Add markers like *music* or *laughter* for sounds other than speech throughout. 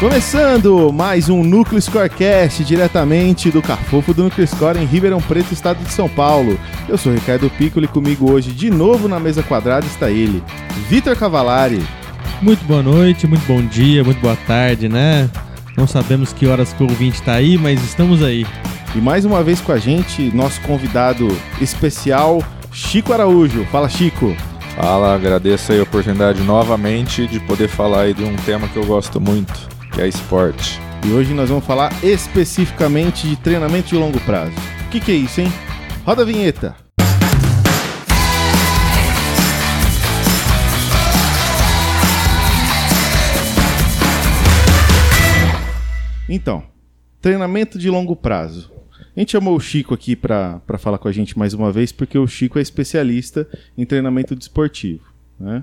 Começando mais um Núcleo Scorecast diretamente do Cafofo do Núcleo Score em Ribeirão Preto, estado de São Paulo. Eu sou Ricardo Piccoli e comigo hoje de novo na mesa quadrada está ele, Vitor Cavalari. Muito boa noite, muito bom dia, muito boa tarde, né? Não sabemos que horas que o ouvinte está aí, mas estamos aí. E mais uma vez com a gente, nosso convidado especial, Chico Araújo. Fala, Chico. Fala, agradeço a oportunidade novamente de poder falar aí de um tema que eu gosto muito, é esporte. E hoje nós vamos falar especificamente de treinamento de longo prazo. O que, que é isso, hein? Roda a vinheta. Então, treinamento de longo prazo. A gente chamou o Chico aqui para falar com a gente mais uma vez, porque o Chico é especialista em treinamento desportivo. Né?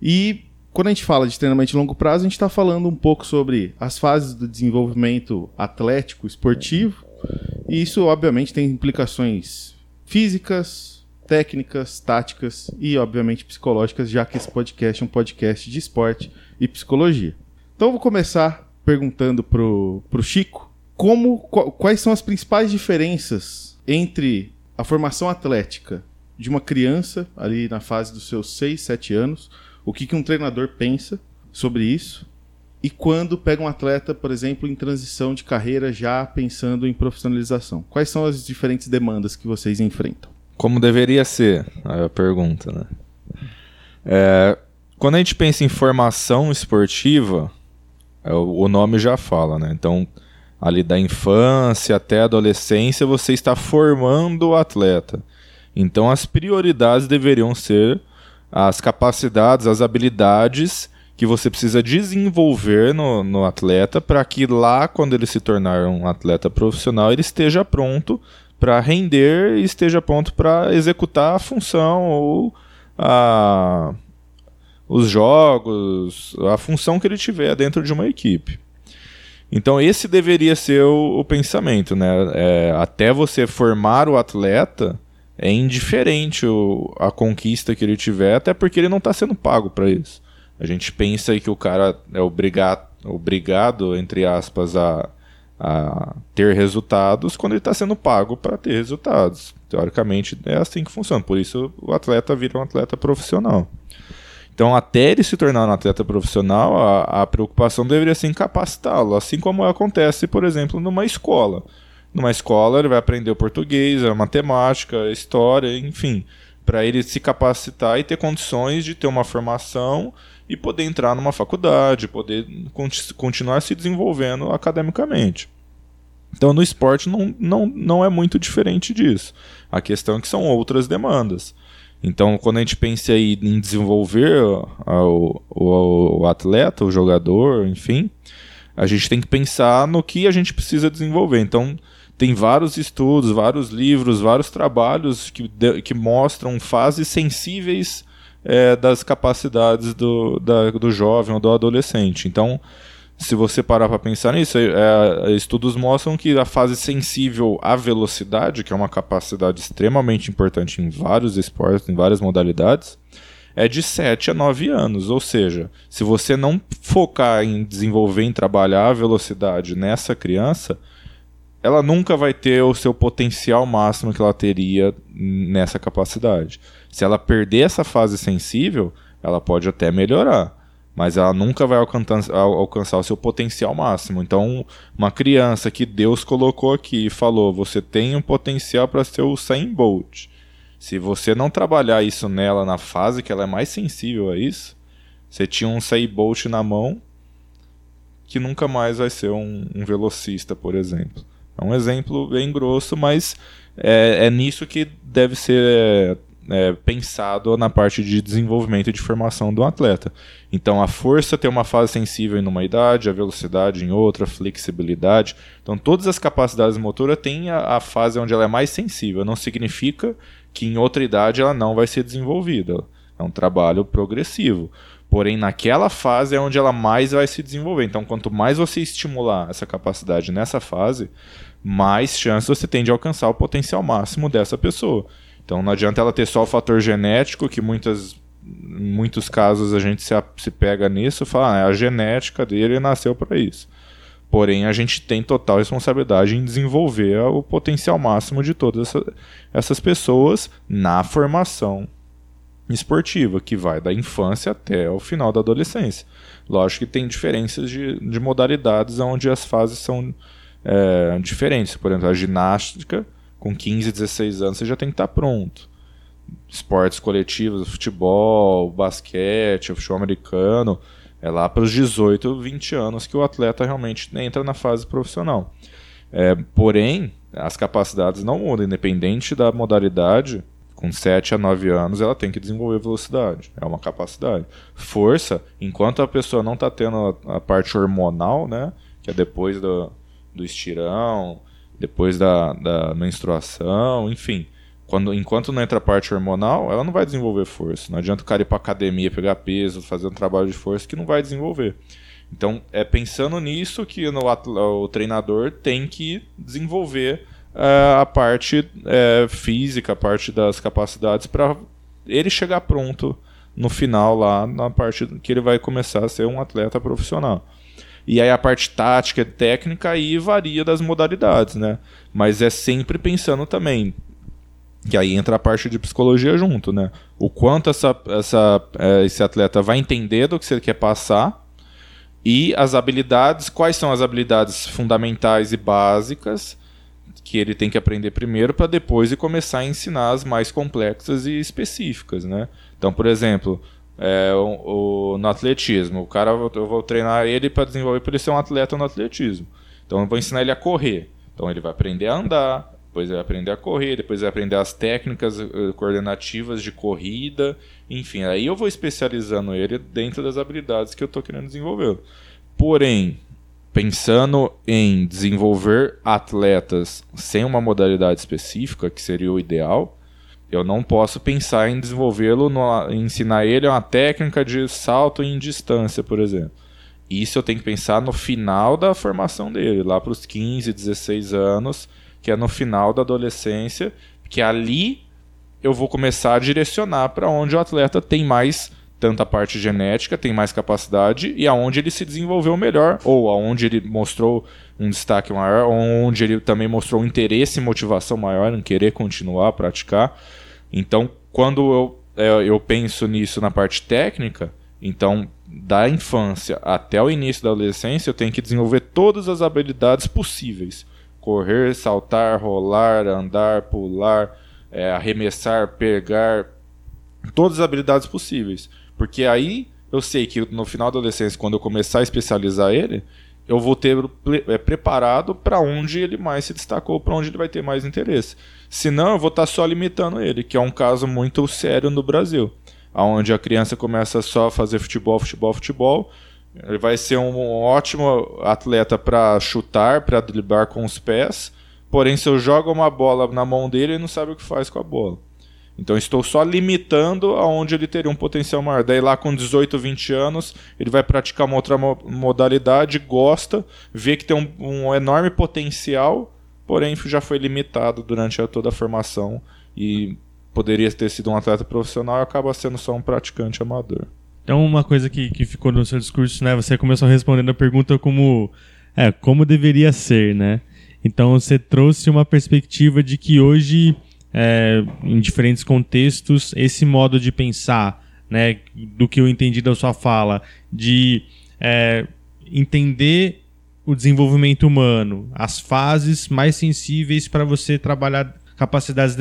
E quando a gente fala de treinamento de longo prazo, a gente está falando um pouco sobre as fases do desenvolvimento atlético, esportivo, e isso, obviamente, tem implicações físicas, técnicas, táticas e, obviamente, psicológicas, já que esse podcast é um podcast de esporte e psicologia. Então, eu vou começar perguntando pro, pro Chico como quais são as principais diferenças entre a formação atlética de uma criança ali na fase dos seus 6, 7 anos, o que, que um treinador pensa sobre isso, e quando pega um atleta, por exemplo, em transição de carreira já pensando em profissionalização. Quais são as diferentes demandas que vocês enfrentam? Como deveria ser a pergunta, né? É, quando a gente pensa em formação esportiva, é, o nome já fala, né? Então, ali da infância até a adolescência, você está formando o atleta. Então, as prioridades deveriam ser as capacidades, as habilidades que você precisa desenvolver no, no atleta para que lá, quando ele se tornar um atleta profissional, ele esteja pronto para render e esteja pronto para executar a função ou a, os jogos, a função que ele tiver dentro de uma equipe. Então esse deveria ser o, o pensamento, né? É, até você formar o atleta é indiferente o, a conquista que ele tiver, até porque ele não está sendo pago para isso. A gente pensa que o cara é obrigado, obrigado entre aspas, a, a ter resultados quando ele está sendo pago para ter resultados. Teoricamente é assim que funciona. Por isso o atleta vira um atleta profissional. Então, até ele se tornar um atleta profissional, a, a preocupação deveria ser em capacitá-lo, assim como acontece, por exemplo, numa escola. Numa escola, ele vai aprender o português, a matemática, a história, enfim, para ele se capacitar e ter condições de ter uma formação e poder entrar numa faculdade, poder continuar se desenvolvendo academicamente. Então, no esporte não, não, não é muito diferente disso. A questão é que são outras demandas. Então, quando a gente pensa aí em desenvolver o, o, o, atleta, o jogador, enfim, a gente tem que pensar no que a gente precisa desenvolver. Então, tem vários estudos, vários livros, vários trabalhos que, que mostram fases sensíveis é, das capacidades do, da, do jovem ou do adolescente. Então, se você parar para pensar nisso, é, é, estudos mostram que a fase sensível à velocidade, que é uma capacidade extremamente importante em vários esportes, em várias modalidades, é de 7 a 9 anos. Ou seja, se você não focar em desenvolver, em trabalhar a velocidade nessa criança, ela nunca vai ter o seu potencial máximo que ela teria nessa capacidade. Se ela perder essa fase sensível, ela pode até melhorar mas ela nunca vai alcançar, alcançar o seu potencial máximo. Então, uma criança que Deus colocou aqui e falou: você tem um potencial para ser o Usain Bolt. Se você não trabalhar isso nela na fase que ela é mais sensível a isso, você tinha um Usain Bolt na mão que nunca mais vai ser um, um velocista, por exemplo. É um exemplo bem grosso, mas é, é nisso que deve ser é, pensado na parte de desenvolvimento e de formação do atleta. Então a força tem uma fase sensível em uma idade, a velocidade em outra, a flexibilidade. Então todas as capacidades motoras têm a, a fase onde ela é mais sensível. Não significa que em outra idade ela não vai ser desenvolvida. É um trabalho progressivo. Porém, naquela fase é onde ela mais vai se desenvolver. Então, quanto mais você estimular essa capacidade nessa fase, mais chance você tem de alcançar o potencial máximo dessa pessoa. Então não adianta ela ter só o fator genético, que muitas em muitos casos a gente se, se pega nisso e fala, ah, a genética dele nasceu para isso. Porém, a gente tem total responsabilidade em desenvolver o potencial máximo de todas essa, essas pessoas na formação esportiva, que vai da infância até o final da adolescência. Lógico que tem diferenças de, de modalidades onde as fases são é, diferentes. Por exemplo, a ginástica, com 15, 16 anos, você já tem que estar pronto. Esportes coletivos, futebol, basquete, futebol americano, é lá para os 18, 20 anos que o atleta realmente entra na fase profissional. É, porém, as capacidades não mudam, independente da modalidade. Com 7 a 9 anos, ela tem que desenvolver velocidade. É uma capacidade. Força, enquanto a pessoa não está tendo a, a, parte hormonal, né? Que é depois do, do estirão, depois da, da menstruação, enfim. Quando, enquanto não entra a parte hormonal, ela não vai desenvolver força. Não adianta o cara ir para academia, pegar peso, fazer um trabalho de força que não vai desenvolver. Então, é pensando nisso que no, o treinador tem que desenvolver uh, a parte uh, física, a parte das capacidades para ele chegar pronto no final lá na parte que ele vai começar a ser um atleta profissional. E aí a parte tática e técnica aí varia das modalidades, né? Mas é sempre pensando também que aí entra a parte de psicologia junto, né? O quanto essa, essa, é, esse atleta vai entender do que você quer passar e as habilidades, quais são as habilidades fundamentais e básicas que ele tem que aprender primeiro para depois e começar a ensinar as mais complexas e específicas, né? Então, por exemplo, é, o, o, no atletismo, o cara eu vou treinar ele para desenvolver para ele ser um atleta no atletismo. Então, eu vou ensinar ele a correr. Então, ele vai aprender a andar, depois vai aprender a correr, depois vai aprender as técnicas uh, coordenativas de corrida, enfim, aí eu vou especializando ele dentro das habilidades que eu estou querendo desenvolver. Porém, pensando em desenvolver atletas sem uma modalidade específica, que seria o ideal, eu não posso pensar em desenvolvê-lo, ensinar ele uma técnica de salto em distância, por exemplo. Isso eu tenho que pensar no final da formação dele, lá para os 15, 16 anos que é no final da adolescência, que ali eu vou começar a direcionar para onde o atleta tem mais tanta parte genética, tem mais capacidade e aonde ele se desenvolveu melhor, ou aonde ele mostrou um destaque maior, onde ele também mostrou um interesse e motivação maior em querer continuar a praticar. Então, quando eu, é, eu penso nisso na parte técnica, então da infância até o início da adolescência, eu tenho que desenvolver todas as habilidades possíveis correr, saltar, rolar, andar, pular, é, arremessar, pegar, todas as habilidades possíveis. Porque aí eu sei que no final da adolescência, quando eu começar a especializar ele, eu vou ter é, preparado para onde ele mais se destacou, para onde ele vai ter mais interesse. Senão, eu vou estar tá só limitando ele, que é um caso muito sério no Brasil, onde a criança começa só a fazer futebol, futebol, futebol, ele vai ser um ótimo atleta para chutar, para driblar com os pés. Porém, se eu jogo uma bola na mão dele, ele não sabe o que faz com a bola. Então, estou só limitando aonde ele teria um potencial maior. Daí, lá com 18, 20 anos, ele vai praticar uma outra modalidade, gosta, vê que tem um, um enorme potencial, porém já foi limitado durante toda a formação e poderia ter sido um atleta profissional e acaba sendo só um praticante amador. Então, uma coisa que, que ficou no seu discurso, né? Você começou respondendo a pergunta como, é, como deveria ser, né? Então, você trouxe uma perspectiva de que hoje, é, em diferentes contextos, esse modo de pensar, né? Do que eu entendi da sua fala, de é, entender o desenvolvimento humano, as fases mais sensíveis para você trabalhar capacidades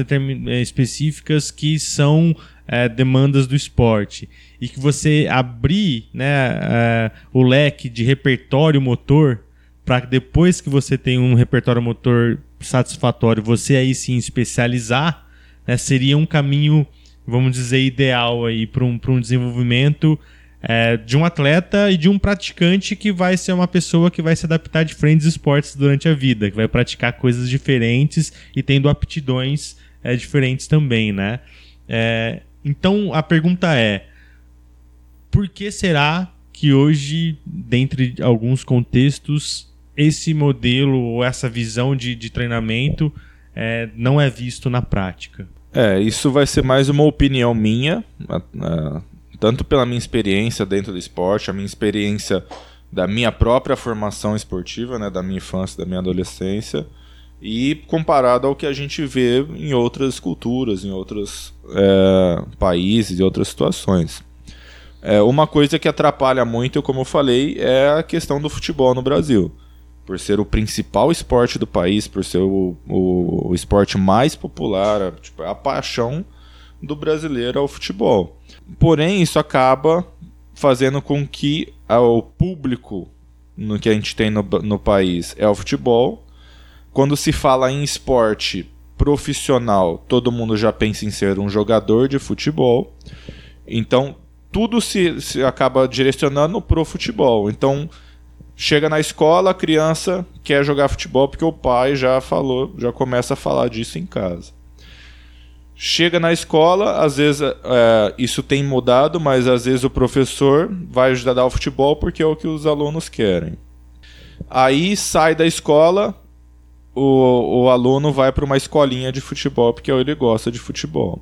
específicas que são é, demandas do esporte e que você abrir né, é, o leque de repertório motor para depois que você tem um repertório motor satisfatório, você aí sim especializar, né, seria um caminho, vamos dizer, ideal aí para um, um desenvolvimento é, de um atleta e de um praticante que vai ser uma pessoa que vai se adaptar a diferentes esportes durante a vida, que vai praticar coisas diferentes e tendo aptidões é, diferentes também, né? É, então a pergunta é: por que será que hoje, dentre alguns contextos, esse modelo ou essa visão de, de treinamento é, não é visto na prática? É, isso vai ser mais uma opinião minha, tanto pela minha experiência dentro do esporte, a minha experiência da minha própria formação esportiva, né, da minha infância, da minha adolescência, e comparado ao que a gente vê em outras culturas, em outros é, países e outras situações. É, uma coisa que atrapalha muito, como eu falei, é a questão do futebol no Brasil. Por ser o principal esporte do país, por ser o, o, o esporte mais popular, a, tipo, a paixão do brasileiro é o futebol. Porém, isso acaba fazendo com que o público no que a gente tem no, no país é o futebol. Quando se fala em esporte profissional, todo mundo já pensa em ser um jogador de futebol. Então, tudo se, se acaba direcionando pro futebol. Então, chega na escola, a criança quer jogar futebol porque o pai já falou, já começa a falar disso em casa. Chega na escola, às vezes é, isso tem mudado, mas às vezes o professor vai ajudar o futebol porque é o que os alunos querem. Aí sai da escola, o, o aluno vai para uma escolinha de futebol porque ele gosta de futebol.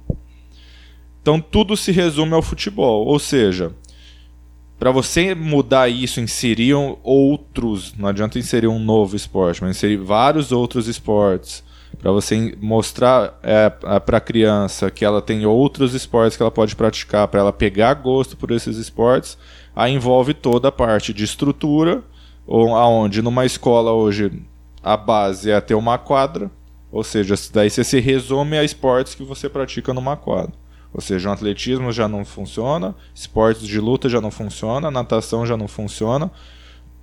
Então tudo se resume ao futebol. Ou seja, para você mudar isso, inserir outros, não adianta inserir um novo esporte, mas inserir vários outros esportes, para você mostrar é, para a criança que ela tem outros esportes que ela pode praticar, para ela pegar gosto por esses esportes, aí envolve toda a parte de estrutura, aonde numa escola hoje a base é ter uma quadra, ou seja, daí você se resume a esportes que você pratica numa quadra. Ou seja, o atletismo já não funciona, esportes de luta já não funciona, natação já não funciona,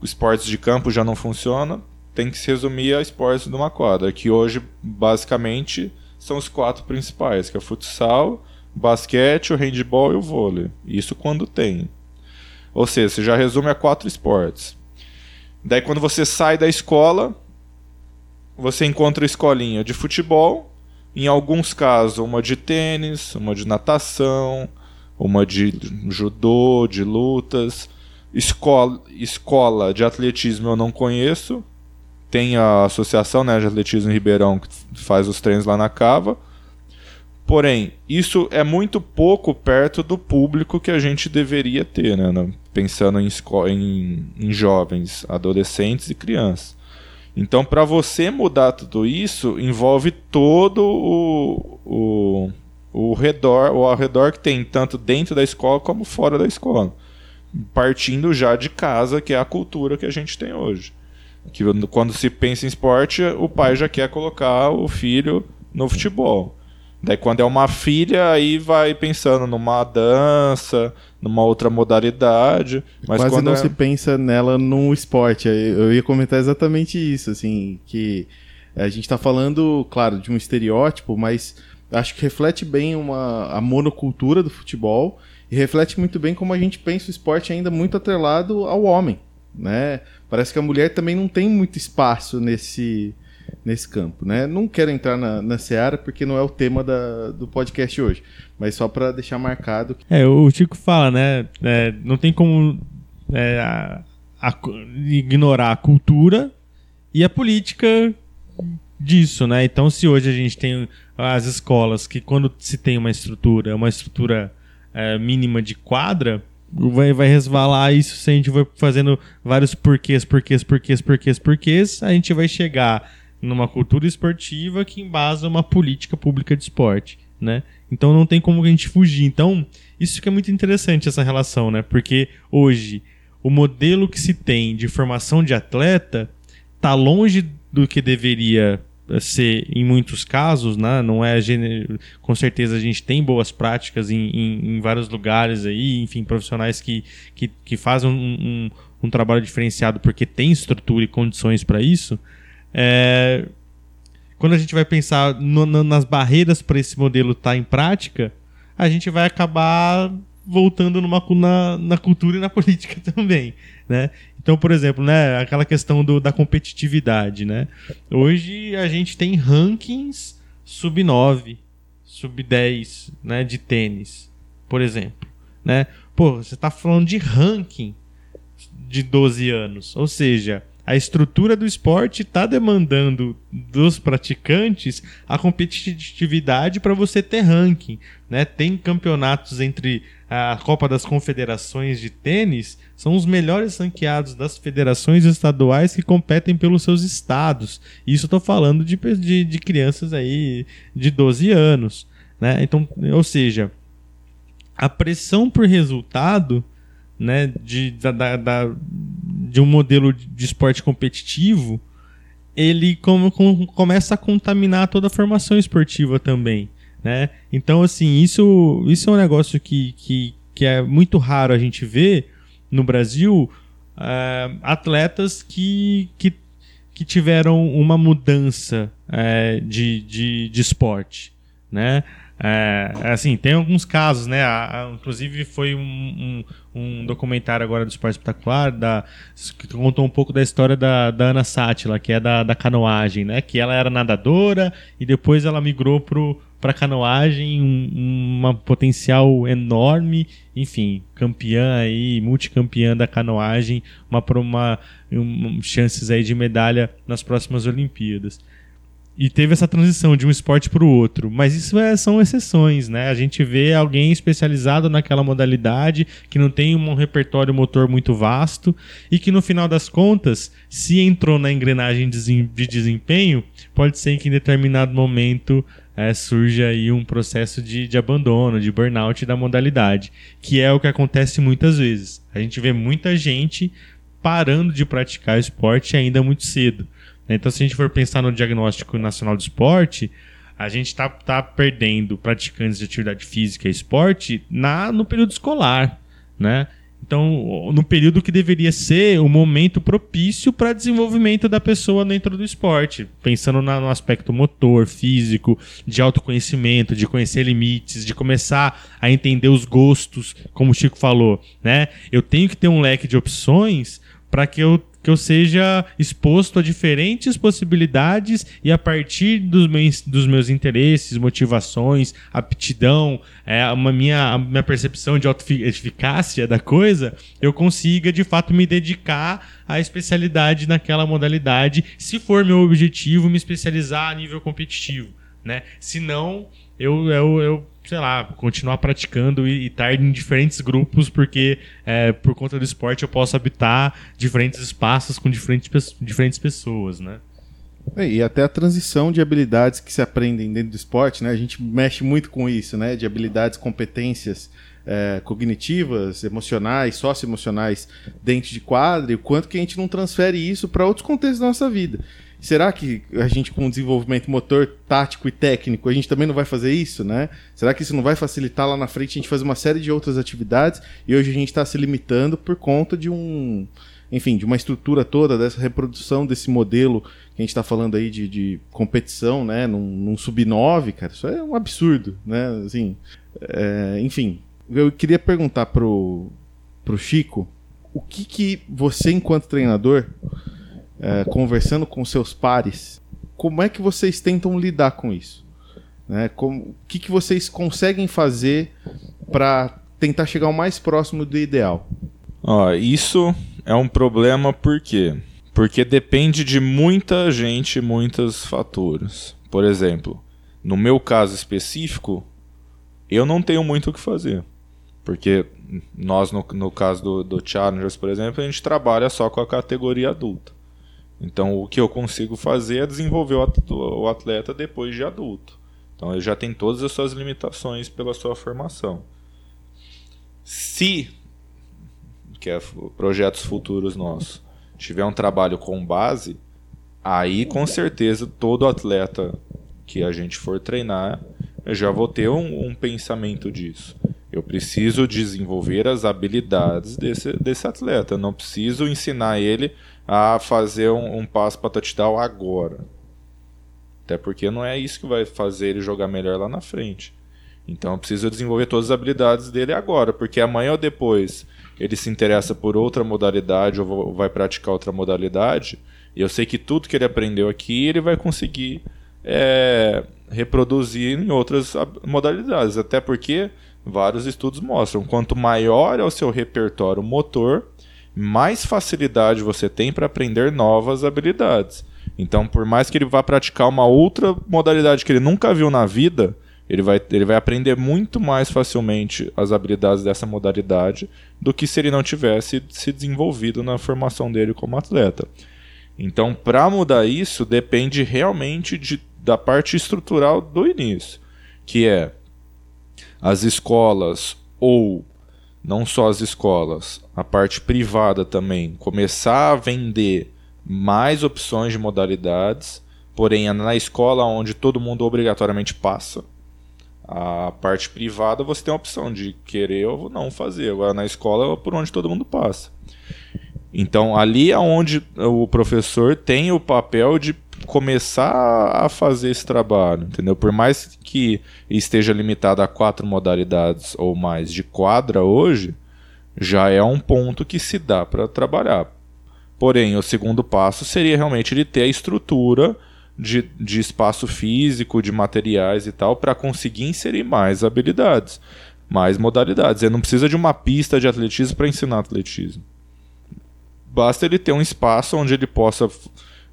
esportes de campo já não funciona. Tem que se resumir a esportes de uma quadra, que hoje basicamente são os quatro principais, que é o futsal, basquete, o handball e o vôlei. Isso quando tem. Ou seja, você já resume a quatro esportes. Daí quando você sai da escola, você encontra a escolinha de futebol, em alguns casos, uma de tênis, uma de natação, uma de judô, de lutas. Escola, escola de atletismo eu não conheço. Tem a associação né, de atletismo em Ribeirão que faz os treinos lá na Cava. Porém, isso é muito pouco perto do público que a gente deveria ter, né? Pensando em, em, em jovens, adolescentes e crianças. Então, para você mudar tudo isso, envolve todo o, o, o redor, o ao redor que tem, tanto dentro da escola como fora da escola. Partindo já de casa, que é a cultura que a gente tem hoje. Que quando se pensa em esporte, o pai já quer colocar o filho no futebol. Daí quando é uma filha, aí vai pensando numa dança, numa outra modalidade. Mas Quase quando não é... se pensa nela no esporte. Eu ia comentar exatamente isso, assim, que a gente está falando, claro, de um estereótipo, mas acho que reflete bem uma, a monocultura do futebol e reflete muito bem como a gente pensa o esporte ainda muito atrelado ao homem, né? Parece que a mulher também não tem muito espaço nesse nesse campo, né? Não quero entrar na, na seara porque não é o tema da, do podcast hoje, mas só para deixar marcado. Que... É, o Chico fala, né? É, não tem como é, a, a, ignorar a cultura e a política disso, né? Então, se hoje a gente tem as escolas que quando se tem uma estrutura, uma estrutura é, mínima de quadra, vai, vai resvalar isso se a gente vai fazendo vários porquês, porquês, porquês, porquês, porquês, a gente vai chegar numa cultura esportiva que embasa uma política pública de esporte, né? Então não tem como a gente fugir. Então, isso que é muito interessante essa relação, né? Porque hoje o modelo que se tem de formação de atleta tá longe do que deveria ser em muitos casos, né? Não é com certeza a gente tem boas práticas em, em, em vários lugares aí, enfim, profissionais que, que, que fazem um, um, um trabalho diferenciado porque tem estrutura e condições para isso. É, quando a gente vai pensar no, no, nas barreiras para esse modelo estar tá em prática, a gente vai acabar voltando numa, na, na cultura e na *laughs* política também, né? Então, por exemplo, né, aquela questão do, da competitividade, né? Hoje a gente tem rankings sub 9, sub 10, né, de tênis, por exemplo, né? Pô, você está falando de ranking de 12 anos, ou seja, a estrutura do esporte está demandando dos praticantes a competitividade para você ter ranking. Né? Tem campeonatos entre a Copa das Confederações de tênis, são os melhores ranqueados das federações estaduais que competem pelos seus estados. Isso estou falando de, de, de, crianças aí de 12 anos. Né? Então, ou seja, a pressão por resultado né, de, da, da, de um modelo de esporte competitivo, ele começa a contaminar toda a formação esportiva também. Né? Então, assim, isso, isso é um negócio que, que, que é muito raro a gente ver no Brasil uh, atletas que, que, que tiveram uma mudança uh, de, de, de esporte. Né? É, assim, tem alguns casos, né? A, a, inclusive foi um, um, um, documentário agora do Esporte Espetacular da, que contou um pouco da história da, da Ana Sátila, que é da, da canoagem, né? Que ela era nadadora e depois ela migrou pro para canoagem, um, uma potencial enorme, enfim, campeã aí, multicampeã da canoagem, uma, uma, uma chances aí de medalha nas próximas Olimpíadas e teve essa transição de um esporte para o outro. Mas isso é, são exceções, né? A gente vê alguém especializado naquela modalidade, que não tem um repertório motor muito vasto e que no final das contas, se entrou na engrenagem de desempenho, pode ser que em determinado momento é, surja aí um processo de, de abandono, de burnout da modalidade, que é o que acontece muitas vezes. A gente vê muita gente parando de praticar esporte ainda muito cedo então, se a gente for pensar no diagnóstico nacional do esporte, a gente está tá perdendo praticantes de atividade física e esporte na, no período escolar, né? Então, no período que deveria ser o momento propício para desenvolvimento da pessoa dentro do esporte, pensando na, no aspecto motor, físico, de autoconhecimento, de conhecer limites, de começar a entender os gostos, como o Chico falou, né? Eu tenho que ter um leque de opções para que eu que eu seja exposto a diferentes possibilidades e a partir dos meus, dos meus interesses, motivações, aptidão, é, uma minha, a minha percepção de eficácia da coisa, eu consiga de fato me dedicar à especialidade naquela modalidade, se for meu objetivo me especializar a nível competitivo. Né? Se não, eu, eu, eu sei lá, continuar praticando e, estar em diferentes grupos, porque é, por conta do esporte eu posso habitar diferentes espaços com diferentes, diferentes pessoas, né? É, e até a transição de habilidades que se aprendem dentro do esporte, né? A gente mexe muito com isso, né? De habilidades, competências é, cognitivas, emocionais, socioemocionais dentro de quadro, e o quanto que a gente não transfere isso para outros contextos da nossa vida. Será que a gente, com desenvolvimento motor, tático e técnico, a gente também não vai fazer isso, né? Será que isso não vai facilitar lá na frente a gente fazer uma série de outras atividades e hoje a gente está se limitando por conta de um. Enfim, de uma estrutura toda, dessa reprodução desse modelo que a gente está falando aí de, de competição, né? Num, num sub-9, cara, isso é um absurdo, né? Assim, é, enfim, eu queria perguntar pro, pro Chico o que, que você, enquanto treinador, é, conversando com seus pares, como é que vocês tentam lidar com isso? Né? Como, o que, que vocês conseguem fazer para tentar chegar o mais próximo do ideal? Ó, isso é um problema por quê? Porque depende de muita gente, muitos fatores. Por exemplo, no meu caso específico, eu não tenho muito o que fazer. Porque nós, no, no caso do, do Challengers, por exemplo, a gente trabalha só com a categoria adulta. Então, o que eu consigo fazer é desenvolver o atleta depois de adulto. Então, ele já tem todas as suas limitações pela sua formação. Se, que é projetos futuros nossos, tiver um trabalho com base, aí com certeza todo atleta que a gente for treinar, eu já vou ter um, um pensamento disso. Eu preciso desenvolver as habilidades desse, desse atleta. Eu não preciso ensinar ele a fazer um, um passo para touchdown agora. Até porque não é isso que vai fazer ele jogar melhor lá na frente. Então eu preciso desenvolver todas as habilidades dele agora, porque amanhã ou depois ele se interessa por outra modalidade ou vai praticar outra modalidade, e eu sei que tudo que ele aprendeu aqui ele vai conseguir é, reproduzir em outras modalidades. Até porque vários estudos mostram quanto maior é o seu repertório motor, mais facilidade você tem para aprender novas habilidades. Então, por mais que ele vá praticar uma outra modalidade que ele nunca viu na vida, ele vai, ele vai aprender muito mais facilmente as habilidades dessa modalidade do que se ele não tivesse se desenvolvido na formação dele como atleta. Então, para mudar isso, depende realmente de, da parte estrutural do início, que é as escolas ou não só as escolas, a parte privada também, começar a vender mais opções de modalidades, porém é na escola onde todo mundo obrigatoriamente passa a parte privada você tem a opção de querer ou não fazer. Agora na escola é por onde todo mundo passa. Então ali é onde o professor tem o papel de começar a fazer esse trabalho, entendeu? Por mais que esteja limitado a quatro modalidades ou mais de quadra hoje, já é um ponto que se dá para trabalhar. Porém, o segundo passo seria realmente ele ter a estrutura de, de espaço físico, de materiais e tal, para conseguir inserir mais habilidades, mais modalidades. Ele não precisa de uma pista de atletismo para ensinar atletismo. Basta ele ter um espaço onde ele possa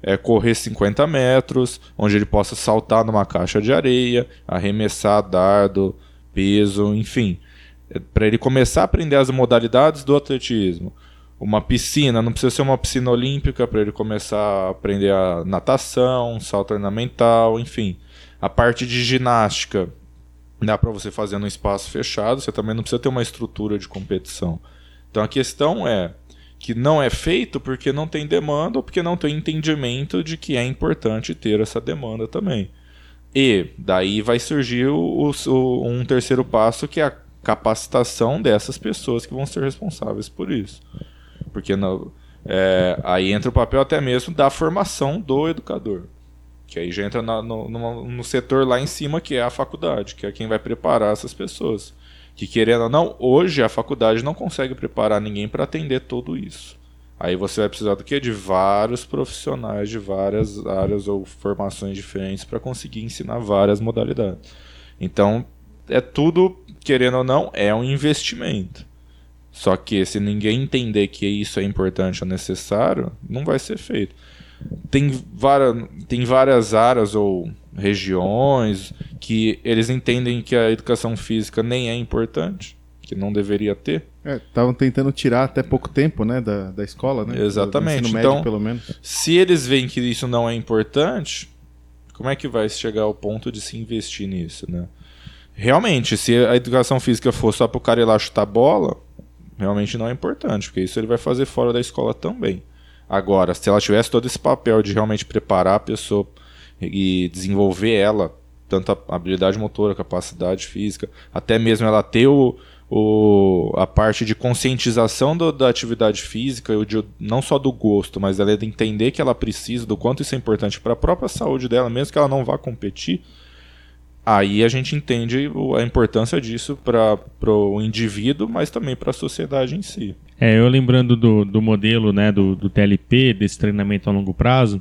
é, correr 50 metros, onde ele possa saltar numa caixa de areia, arremessar dardo, peso, enfim. É, para ele começar a aprender as modalidades do atletismo uma piscina, não precisa ser uma piscina olímpica para ele começar a aprender a natação, salto ornamental, enfim. A parte de ginástica dá para você fazer num espaço fechado, você também não precisa ter uma estrutura de competição. Então a questão é que não é feito porque não tem demanda ou porque não tem entendimento de que é importante ter essa demanda também. E daí vai surgir o, o, um terceiro passo que é a capacitação dessas pessoas que vão ser responsáveis por isso. Porque é, aí entra o papel até mesmo da formação do educador. Que aí já entra na, no, no, no, setor lá em cima, que é a faculdade, que é quem vai preparar essas pessoas. Que querendo ou não, hoje a faculdade não consegue preparar ninguém para atender tudo isso. Aí você vai precisar do quê? De vários profissionais de várias áreas ou formações diferentes para conseguir ensinar várias modalidades. Então, é tudo, querendo ou não, é um investimento. Só que se ninguém entender que isso é importante ou necessário, não vai ser feito. Tem, várias, tem várias áreas ou regiões que eles entendem que a educação física nem é importante, que não deveria ter. Estavam é, tentando tirar até pouco tempo né, da, da escola, né? Exatamente. Do médio, então, pelo menos. se eles veem que isso não é importante, como é que vai chegar ao ponto de se investir nisso, né? Realmente, se a educação física for só para o cara ir lá chutar bola, realmente não é importante, porque isso ele vai fazer fora da escola também. Agora, se ela tivesse todo esse papel de realmente preparar a pessoa e desenvolver ela, tanto a habilidade motora, capacidade física, até mesmo ela ter o, o, a parte de conscientização do, da atividade física, de, não só do gosto, mas ela de entender que ela precisa, do quanto isso é importante para a própria saúde dela, mesmo que ela não vá competir, Aí a gente entende a importância disso para o indivíduo, mas também para a sociedade em si. É, eu lembrando do, do modelo né, do, do TLP, desse treinamento a longo prazo,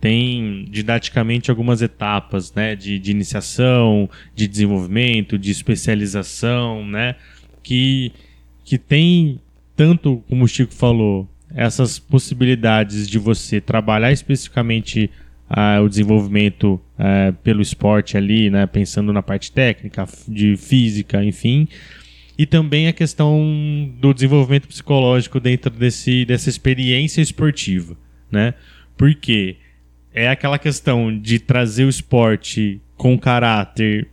tem didaticamente algumas etapas né, de, de iniciação, de desenvolvimento, de especialização, né, que, que tem tanto, como o Chico falou, essas possibilidades de você trabalhar especificamente ah, o desenvolvimento ah, pelo esporte ali, né, pensando na parte técnica, de física, enfim, e também a questão do desenvolvimento psicológico dentro desse, dessa experiência esportiva, né? Porque é aquela questão de trazer o esporte com caráter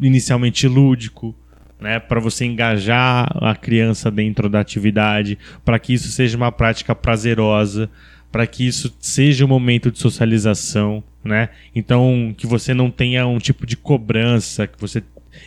inicialmente lúdico, né, para você engajar a criança dentro da atividade, para que isso seja uma prática prazerosa, para que isso seja um momento de socialização, né? Então, que você não tenha um tipo de cobrança, que você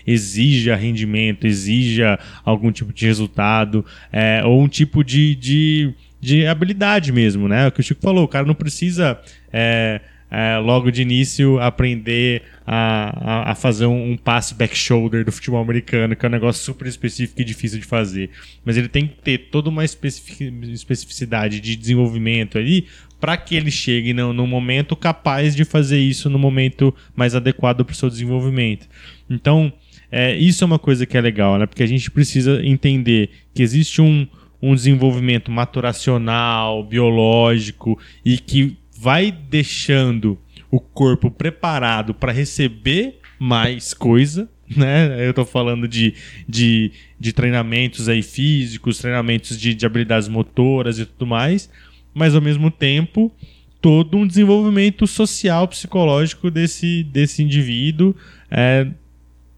exija rendimento, exija algum tipo de resultado, é, ou um tipo de, de, de habilidade mesmo, né? O que o Chico falou, o cara não precisa. É, é, logo de início aprender a, a, a fazer um, um, passe back shoulder do futebol americano, que é um negócio super específico e difícil de fazer. Mas ele tem que ter toda uma especificidade de desenvolvimento ali para que ele chegue no, no, momento capaz de fazer isso no momento mais adequado para o seu desenvolvimento. Então, é, isso é uma coisa que é legal, né? Porque a gente precisa entender que existe um, um desenvolvimento maturacional, biológico e que vai deixando o corpo preparado para receber mais coisa, né? Eu estou falando de, de, de treinamentos aí físicos, treinamentos de, de habilidades motoras e tudo mais, mas ao mesmo tempo todo um desenvolvimento social, psicológico desse, desse indivíduo é,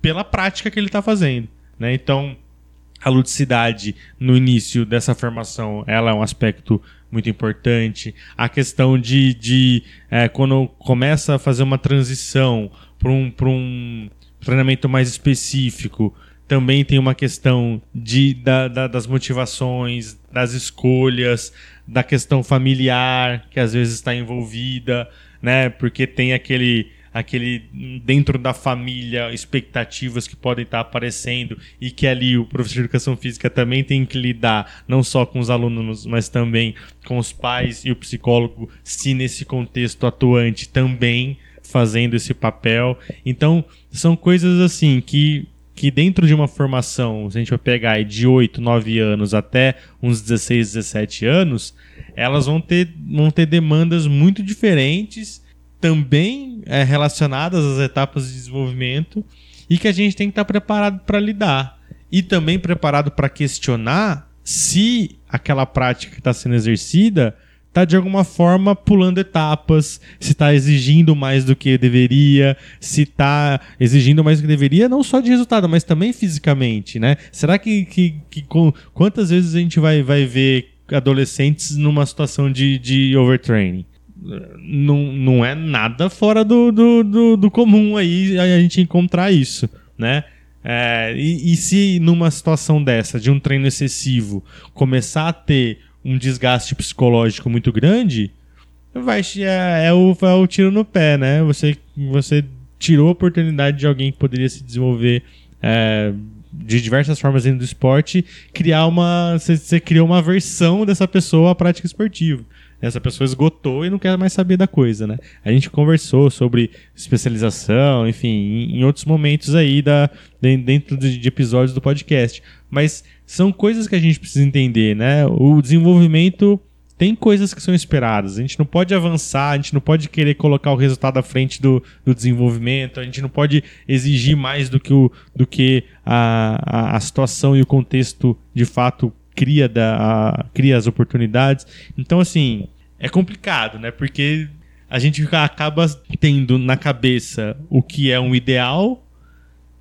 pela prática que ele está fazendo. Né? Então, a ludicidade no início dessa formação ela é um aspecto muito importante. A questão de, de é, quando começa a fazer uma transição para um, um treinamento mais específico, também tem uma questão de, da, da, das motivações, das escolhas, da questão familiar que às vezes está envolvida, né? Porque tem aquele aquele dentro da família expectativas que podem estar aparecendo e que ali o professor de educação física também tem que lidar não só com os alunos, mas também com os pais e o psicólogo, se nesse contexto atuante também fazendo esse papel. Então, são coisas assim que que dentro de uma formação, se a gente vai pegar de 8, 9 anos até uns 16, 17 anos, elas vão ter, vão ter demandas muito diferentes também é, relacionadas às etapas de desenvolvimento e que a gente tem que estar preparado para lidar e também preparado para questionar se aquela prática que está sendo exercida está de alguma forma pulando etapas, se está exigindo mais do que deveria, se está exigindo mais do que deveria, não só de resultado, mas também fisicamente, né? Será que, que, que com, quantas vezes a gente vai, vai ver adolescentes numa situação de, de overtraining? Não, não é nada fora do, do, do, do comum aí a gente encontrar isso, né? É, e, e, se numa situação dessa, de um treino excessivo, começar a ter um desgaste psicológico muito grande, vai, é, é, o, é o tiro no pé, né? Você, você tirou a oportunidade de alguém que poderia se desenvolver é, de diversas formas dentro do esporte, criar uma. Você, você criou uma versão dessa pessoa à prática esportiva essa pessoa esgotou e não quer mais saber da coisa, né? A gente conversou sobre especialização, enfim, em, outros momentos aí da, dentro de episódios do podcast. Mas são coisas que a gente precisa entender, né? O desenvolvimento tem coisas que são esperadas. A gente não pode avançar, a gente não pode querer colocar o resultado à frente do, do desenvolvimento, a gente não pode exigir mais do que, o, do que a, a, a situação e o contexto de fato cria, da, a, cria as oportunidades. Então, assim, é complicado, né? Porque a gente acaba tendo na cabeça o que é um ideal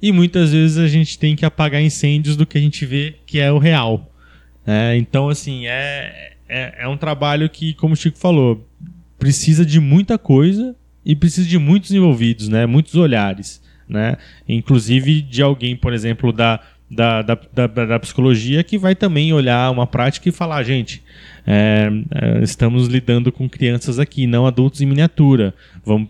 e muitas vezes a gente tem que apagar incêndios do que a gente vê que é o real. É, então, assim, é, é, é um trabalho que, como o Chico falou, precisa de muita coisa e precisa de muitos envolvidos, né? Muitos olhares, né? Inclusive de alguém, por exemplo, da da, da, da, da, psicologia que vai também olhar uma prática e falar, gente, é, é, estamos lidando com crianças aqui, não adultos em miniatura. Vamos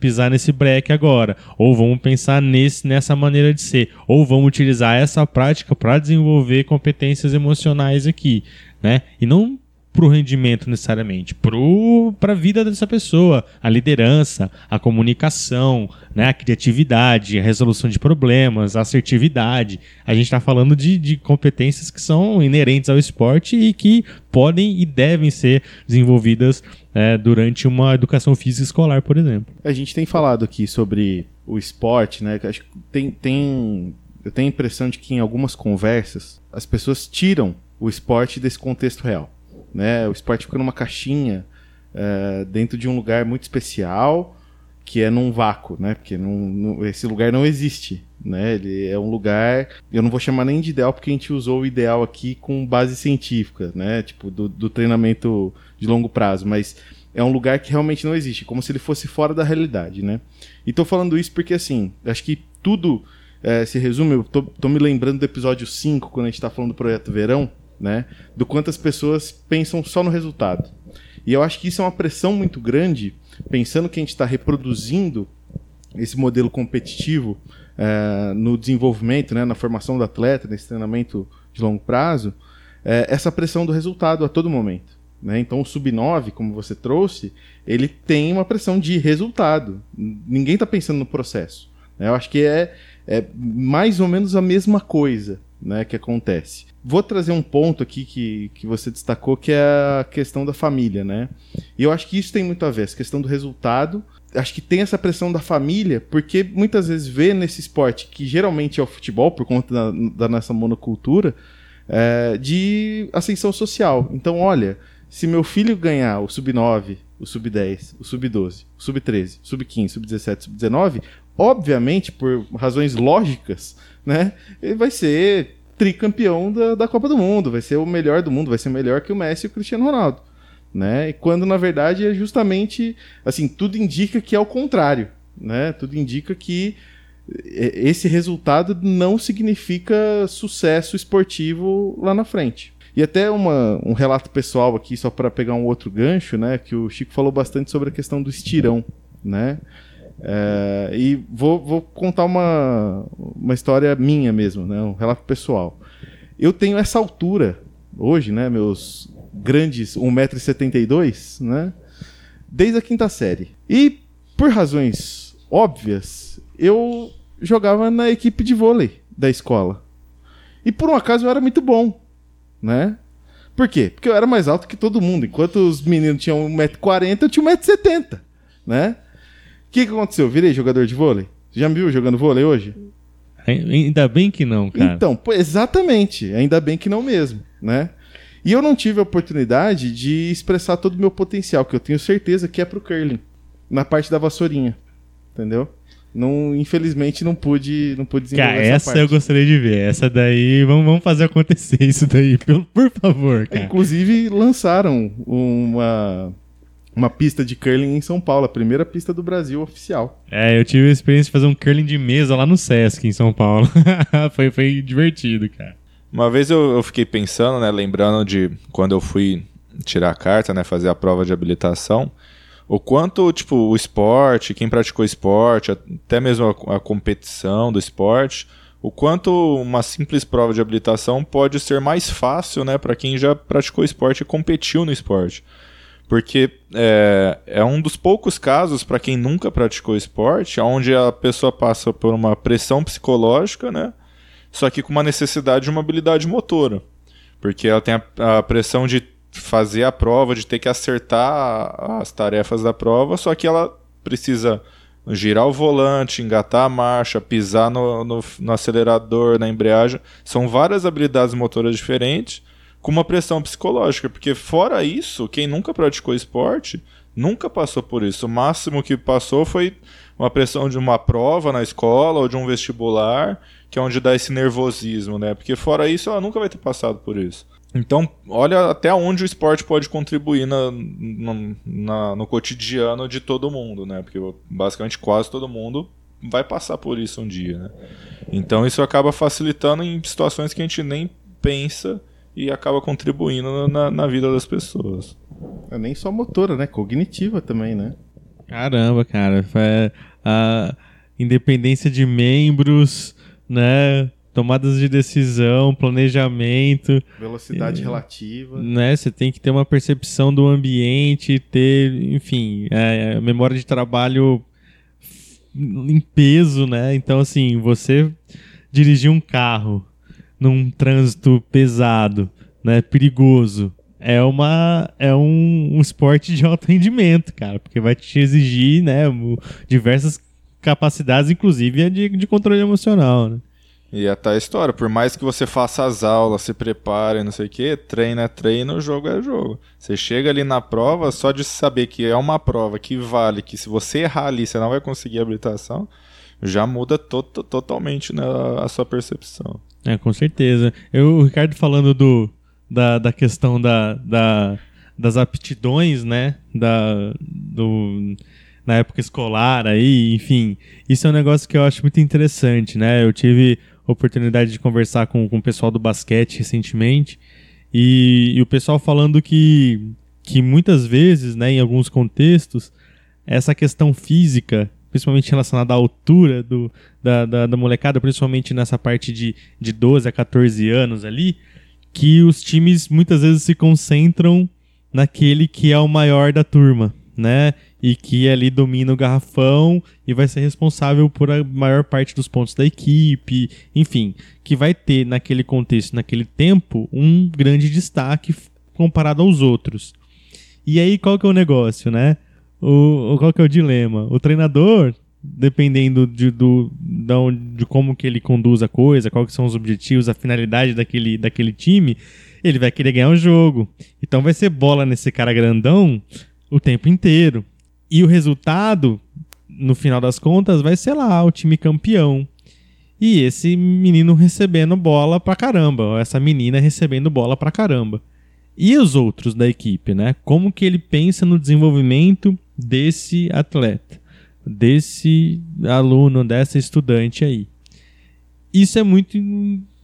pisar nesse break agora. Ou vamos pensar nesse, nessa maneira de ser. Ou vamos utilizar essa prática para desenvolver competências emocionais aqui. Né? E não para o rendimento necessariamente, para a vida dessa pessoa, a liderança, a comunicação, né, a criatividade, a resolução de problemas, a assertividade. A gente está falando de, de competências que são inerentes ao esporte e que podem e devem ser desenvolvidas é, durante uma educação física escolar, por exemplo. A gente tem falado aqui sobre o esporte, né? Acho que tem, tem, eu tenho a impressão de que em algumas conversas as pessoas tiram o esporte desse contexto real né? O esporte fica numa caixinha é, dentro de um lugar muito especial que é num vácuo, né? Porque não, esse lugar não existe, né? Ele é um lugar, eu não vou chamar nem de ideal porque a gente usou o ideal aqui com base científica, né? Tipo do, do treinamento de longo prazo, mas é um lugar que realmente não existe, como se ele fosse fora da realidade, né? E tô falando isso porque assim, acho que tudo é, se resume, eu tô, tô me lembrando do episódio 5, quando a gente tá falando do projeto Verão, né? Do quanto as pessoas pensam só no resultado. E eu acho que isso é uma pressão muito grande, pensando que a gente está reproduzindo esse modelo competitivo é, no desenvolvimento, né, na formação do atleta, nesse treinamento de longo prazo, é, essa pressão do resultado a todo momento. Né? Então o sub-9, como você trouxe, ele tem uma pressão de resultado. Ninguém está pensando no processo. Né? Eu acho que é, é mais ou menos a mesma coisa né, que acontece. Vou trazer um ponto aqui que, que você destacou, que é a questão da família, né? E eu acho que isso tem muito a ver, essa questão do resultado. Acho que tem essa pressão da família, porque muitas vezes vê nesse esporte, que geralmente é o futebol, por conta da, da nossa monocultura, é, de ascensão social. Então, olha, se meu filho ganhar o sub-9, o sub-10, o sub-12, o sub-13, o sub-15, o sub-17, o sub-19, obviamente, por razões lógicas, né, ele vai ser tricampeão da, da Copa do Mundo, vai ser o melhor do mundo, vai ser melhor que o Messi e o Cristiano Ronaldo. Né? E quando na verdade é justamente assim, tudo indica que é o contrário, né? Tudo indica que esse resultado não significa sucesso esportivo lá na frente. E até uma, um relato pessoal aqui, só para pegar um outro gancho, né? Que o Chico falou bastante sobre a questão do estirão, né? É, e vou, vou, contar uma, uma história minha mesmo, né? um relato pessoal. Eu tenho essa altura hoje, né? meus grandes 1,72m, né? desde a quinta série. E por razões óbvias, eu jogava na equipe de vôlei da escola. E por um acaso eu era muito bom, né? Por quê? Porque eu era mais alto que todo mundo. Enquanto os meninos tinham 1,40m, eu tinha 1,70m, né? O que, que aconteceu? Virei jogador de vôlei? Já me viu jogando vôlei hoje? Ainda bem que não, cara. Então, exatamente. Ainda bem que não mesmo, né? E eu não tive a oportunidade de expressar todo o meu potencial, que eu tenho certeza que é pro curling, na parte da vassourinha, entendeu? Não, infelizmente não pude, não pude desenvolver cara, essa, essa parte. eu gostaria de ver. Essa daí, vamos, vamos fazer acontecer isso daí, *laughs* por, por favor, cara. Inclusive lançaram uma uma pista de curling em São Paulo, a primeira pista do Brasil oficial. É, eu tive a experiência de fazer um curling de mesa lá no Sesc, em São Paulo. *laughs* foi, foi divertido, cara. Uma vez eu, eu, fiquei pensando, né, lembrando de quando eu fui tirar a carta, né, fazer a prova de habilitação, o quanto, tipo, o esporte, quem praticou esporte, até mesmo a, a competição do esporte, o quanto uma simples prova de habilitação pode ser mais fácil, né, para quem já praticou esporte e competiu no esporte. Porque é, é um dos poucos casos, para quem nunca praticou esporte, onde a pessoa passa por uma pressão psicológica, né? Só que com uma necessidade de uma habilidade motora. Porque ela tem a, a pressão de fazer a prova, de ter que acertar as tarefas da prova, só que ela precisa girar o volante, engatar a marcha, pisar no, no, no acelerador, na embreagem. São várias habilidades motoras diferentes com uma pressão psicológica, porque fora isso, quem nunca praticou esporte nunca passou por isso. O máximo que passou foi uma pressão de uma prova na escola ou de um vestibular, que é onde dá esse nervosismo, né? Porque fora isso, ela nunca vai ter passado por isso. Então, olha até onde o esporte pode contribuir na, no, na, no cotidiano de todo mundo, né? Porque basicamente quase todo mundo vai passar por isso um dia, né? Então isso acaba facilitando em situações que a gente nem pensa e acaba contribuindo na, na vida das pessoas. É nem só motora, né? Cognitiva também, né? Caramba, cara. É, a independência de membros, né? Tomadas de decisão, planejamento. Velocidade é, relativa. Né? Você tem que ter uma percepção do ambiente, ter, enfim, é, memória de trabalho em peso, né? Então, assim, você dirigir um carro num trânsito pesado, né, perigoso, é uma é um, um esporte de *laughs* alto rendimento, cara, porque vai te exigir, né, diversas capacidades, inclusive a de, de controle emocional, né? E até a história, por mais que você faça as aulas, se prepare, não sei o que, treino é treino, jogo é jogo. Você chega ali na prova, só de saber que é uma prova que vale, que se você errar ali, você não vai conseguir habilitação, já muda to totalmente né, a sua percepção. É, com certeza. Eu, o Ricardo falando do, da, da questão da, da, das aptidões, né? Da, do, na época escolar aí, enfim. Isso é um negócio que eu acho muito interessante, né? Eu tive oportunidade de conversar com, com o pessoal do basquete recentemente e, e o pessoal falando que, que muitas vezes, né, em alguns contextos, essa questão física principalmente relacionada à altura do, da, da, da, molecada, principalmente nessa parte de, de 12 a 14 anos ali, que os times muitas vezes se concentram naquele que é o maior da turma. né? E que ali domina o garrafão e vai ser responsável por a maior parte dos pontos da equipe, enfim, que vai ter naquele contexto, naquele tempo, um grande destaque comparado aos outros. E aí qual que é o negócio, né? O, qual que é o dilema? O treinador, dependendo de, do, de, de como que ele conduz a coisa, quais são os objetivos, a finalidade daquele, daquele time, ele vai querer ganhar o jogo. Então vai ser bola nesse cara grandão o tempo inteiro. E o resultado, no final das contas, vai ser lá o time campeão. E esse menino recebendo bola pra caramba, ou essa menina recebendo bola pra caramba. E os outros da equipe, né? Como que ele pensa no desenvolvimento desse atleta, desse aluno, dessa estudante aí. Isso é muito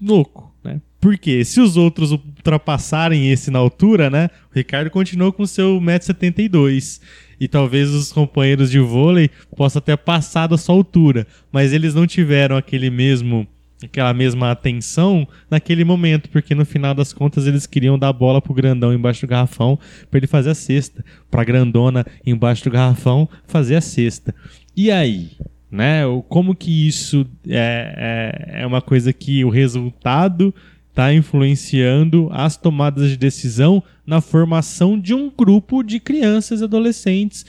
louco, né? Porque se os outros ultrapassarem esse na altura, né? O Ricardo continuou com seu 1,72m. E talvez os companheiros de vôlei possam ter passado a sua altura. Mas eles não tiveram aquele mesmo aquela mesma atenção naquele momento, porque no final das contas eles queriam dar a bola pro grandão embaixo do garrafão para ele fazer a cesta, pra grandona embaixo do garrafão fazer a cesta. E aí, né? Como que isso é, é, é uma coisa que o resultado está influenciando as tomadas de decisão na formação de um grupo de crianças e adolescentes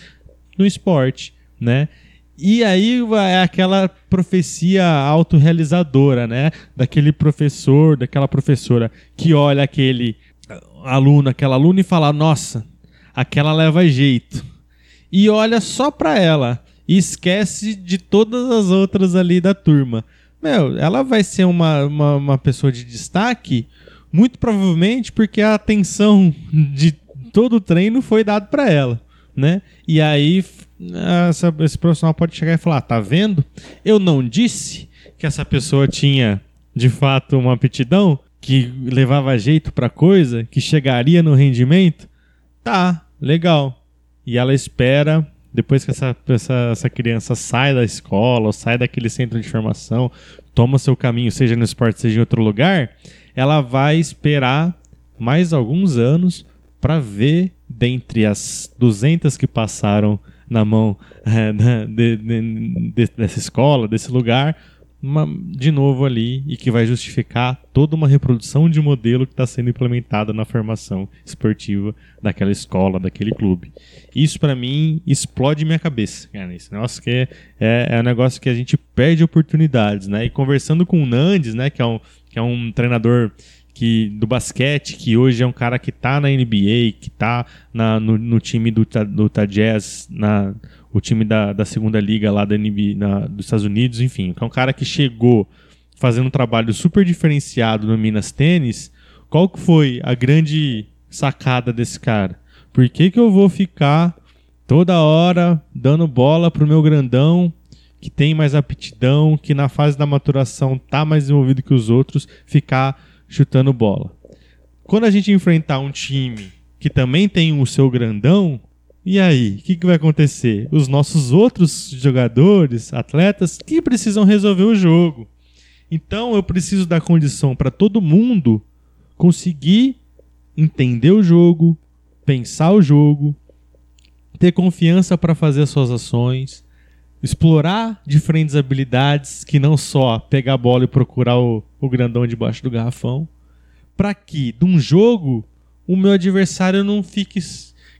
no esporte, né? E aí é aquela profecia autorrealizadora, né? Daquele professor, daquela professora que olha aquele aluno, aquela aluna e fala: Nossa, aquela leva jeito. E olha só para ela e esquece de todas as outras ali da turma. Meu, ela vai ser uma, uma, uma pessoa de destaque, muito provavelmente porque a atenção de todo o treino foi dado para ela, né? E aí essa, esse profissional pode chegar e falar: tá vendo? Eu não disse que essa pessoa tinha de fato uma aptidão, que levava jeito para coisa, que chegaria no rendimento? Tá, legal. E ela espera, depois que essa, essa, essa criança sai da escola, sai daquele centro de formação, toma seu caminho, seja no esporte, seja em outro lugar, ela vai esperar mais alguns anos para ver dentre as 200 que passaram na mão *laughs* é, de, de, de, dessa escola, desse lugar, uma, de novo ali e que vai justificar toda uma reprodução de modelo que está sendo implementada na formação esportiva daquela escola, daquele clube. Isso para mim explode minha cabeça, cara. Esse negócio que é, é, é, um negócio que a gente perde oportunidades, né? E conversando com o Nandes, né, que é um, que é um treinador que do basquete, que hoje é um cara que tá na NBA, que tá na, no, no time do, do Jazz, na, o time da, da segunda liga lá da NBA, na, dos Estados Unidos, enfim, é um cara que chegou fazendo um trabalho super diferenciado no Minas Tênis. Qual que foi a grande sacada desse cara? Por que, que eu vou ficar toda hora dando bola pro meu grandão que tem mais aptidão, que na fase da maturação tá mais desenvolvido que os outros, ficar chutando bola. Quando a gente enfrentar um time que também tem o seu grandão, e aí, o que, que vai acontecer? Os nossos outros jogadores, atletas, que precisam resolver o jogo. Então eu preciso dar condição para todo mundo conseguir entender o jogo, pensar o jogo, ter confiança para fazer as suas ações, explorar diferentes habilidades que não só pegar a bola e procurar o, o grandão debaixo do garrafão, para que de um jogo o meu adversário não fique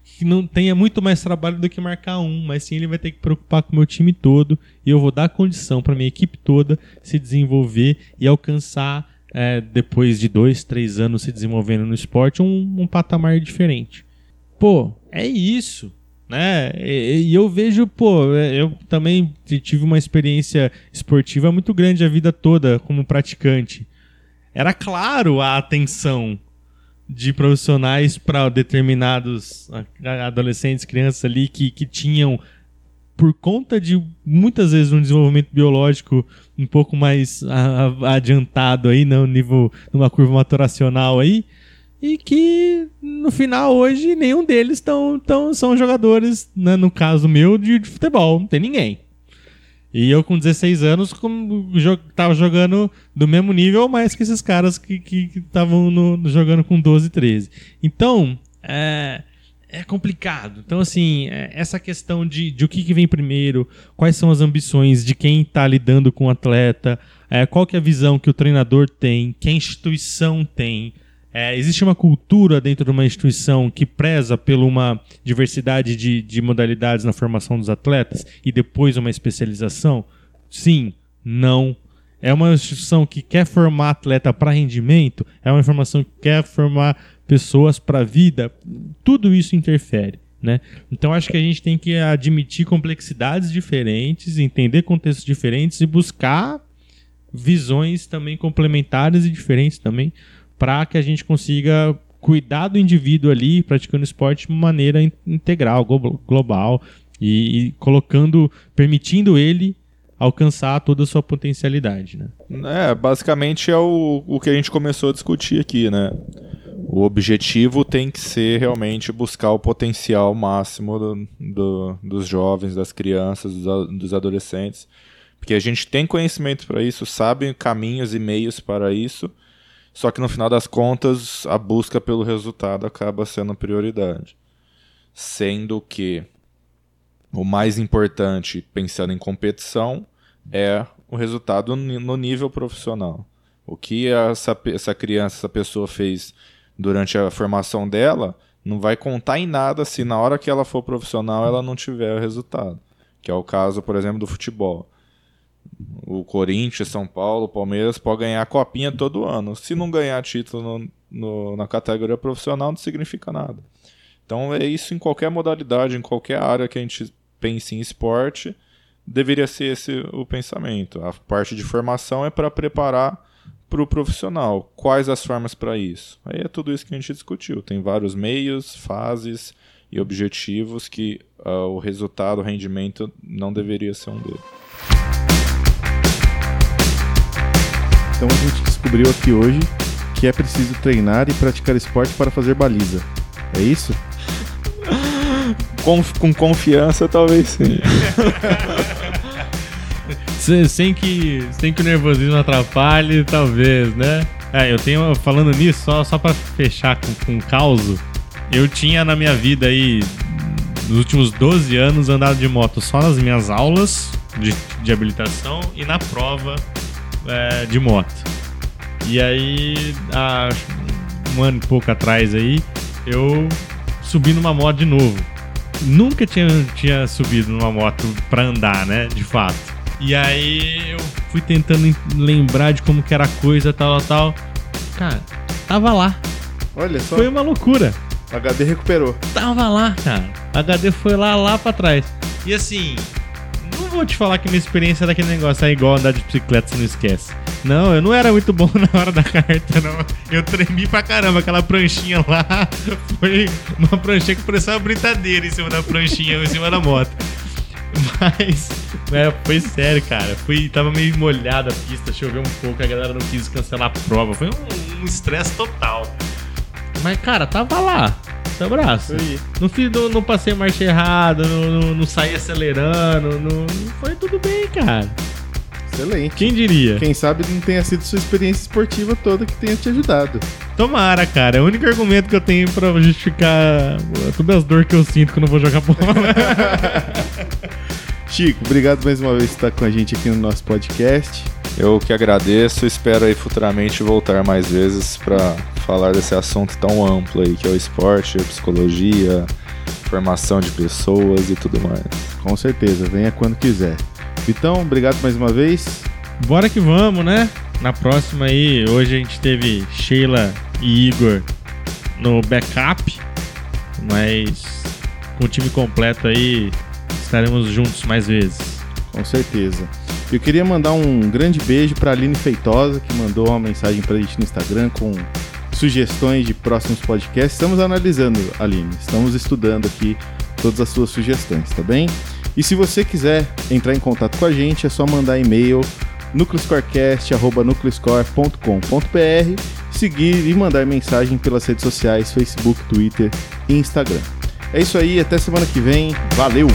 que não tenha muito mais trabalho do que marcar um, mas sim ele vai ter que preocupar com o meu time todo e eu vou dar condição para minha equipe toda se desenvolver e alcançar é, depois de dois, três anos se desenvolvendo no esporte um, um patamar diferente. Pô, é isso né? E, eu vejo, pô, eu também tive uma experiência esportiva muito grande a vida toda como praticante. Era claro a atenção de profissionais para determinados adolescentes, crianças ali que, que tinham, por conta de muitas vezes um desenvolvimento biológico um pouco mais adiantado aí, no nível, numa curva maturacional aí, e que no final hoje nenhum deles tão, tão, são jogadores, né, no caso meu, de, de, futebol, não tem ninguém. E eu com 16 anos como, jo tava jogando do mesmo nível mais que esses caras que estavam jogando com 12, 13. Então, é, é complicado. Então, assim, é, essa questão de, de o que, que, vem primeiro, quais são as ambições de quem está lidando com o atleta, é, qual que é a visão que o treinador tem, que a instituição tem. É, existe uma cultura dentro de uma instituição que preza por uma diversidade de, de modalidades na formação dos atletas e depois uma especialização? Sim, não. É uma instituição que quer formar atleta para rendimento? É uma informação que quer formar pessoas para a vida? Tudo isso interfere. Né? Então acho que a gente tem que admitir complexidades diferentes, entender contextos diferentes e buscar visões também complementares e diferentes também para que a gente consiga cuidar do indivíduo ali praticando esporte de maneira integral, global e, e colocando, permitindo ele alcançar toda a sua potencialidade, né? É, basicamente é o, o que a gente começou a discutir aqui, né? O objetivo tem que ser realmente buscar o potencial máximo do, do, dos jovens, das crianças, dos, dos adolescentes, porque a gente tem conhecimento para isso, sabe caminhos e meios para isso, só que no final das contas a busca pelo resultado acaba sendo prioridade. Sendo que o mais importante, pensando em competição, é o resultado no nível profissional. O que essa, essa criança, essa pessoa fez durante a formação dela, não vai contar em nada se na hora que ela for profissional ela não tiver o resultado. Que é o caso, por exemplo, do futebol. O Corinthians, São Paulo, Palmeiras pode ganhar a copinha todo ano. Se não ganhar título no, no, na categoria profissional, não significa nada. Então é isso em qualquer modalidade, em qualquer área que a gente pense em esporte, deveria ser esse o pensamento. A parte de formação é para preparar para o profissional. Quais as formas para isso? Aí é tudo isso que a gente discutiu. Tem vários meios, fases e objetivos que uh, o resultado, o rendimento não deveria ser um deles. Então a gente descobriu aqui hoje que é preciso treinar e praticar esporte para fazer baliza. É isso? *laughs* com, com confiança, talvez sim. *laughs* sem, que, sem que o nervosismo atrapalhe, talvez, né? É, eu tenho, falando nisso, só, só pra fechar com, com um caos, eu tinha na minha vida aí, nos últimos 12 anos, andado de moto só nas minhas aulas de, de habilitação e na prova é, de moto. E aí, há um ano e pouco atrás aí, eu subi numa moto de novo. Nunca tinha, tinha subido numa moto pra andar, né? De fato. E aí eu fui tentando lembrar de como que era a coisa, tal, tal. Cara, tava lá. Olha só. Foi uma loucura. HD recuperou. Tava lá, cara. HD foi lá, lá pra trás. E assim, não vou te falar que minha experiência daquele negócio é igual andar de bicicleta, você não esquece. Não, eu não era muito bom *laughs* na hora da carta, não. Eu tremi pra caramba. Aquela pranchinha lá *laughs* foi uma pranchinha que parecia uma brincadeira em cima da pranchinha, em cima da moto. Mas, é, foi sério, cara. Fui, tava meio molhada a pista, choveu um pouco, a galera não quis cancelar a prova. Foi um estresse um total. Mas, cara, tava lá. Seu braço. Não, fiz, não, não passei marcha errada, não, não, não saí acelerando, não, foi tudo bem, cara. Excelente. Quem diria? Quem sabe não tenha sido sua experiência esportiva toda que tenha te ajudado. Tomara, cara. É o único argumento que eu tenho pra justificar todas as dores que eu sinto quando eu vou jogar bola. *laughs* Chico, obrigado mais uma vez por estar com a gente aqui no nosso podcast. Eu que agradeço, espero aí futuramente voltar mais vezes para falar desse assunto tão amplo aí que é o esporte, a psicologia, formação de pessoas e tudo mais. Com certeza, venha quando quiser. Vitão, obrigado mais uma vez. Bora que vamos, né? Na próxima aí, hoje a gente teve Sheila e Igor no backup, mas com o time completo aí estaremos juntos mais vezes. Com certeza. Eu queria mandar um grande beijo para Aline Feitosa, que mandou uma mensagem para a gente no Instagram com sugestões de próximos podcasts. Estamos analisando, Aline, estamos estudando aqui todas as suas sugestões, tá bem? E se você quiser entrar em contato com a gente, é só mandar e-mail nucleoscorecast.nucleoscore.com.br, seguir e mandar mensagem pelas redes sociais, Facebook, Twitter e Instagram. É isso aí, até semana que vem. Valeu!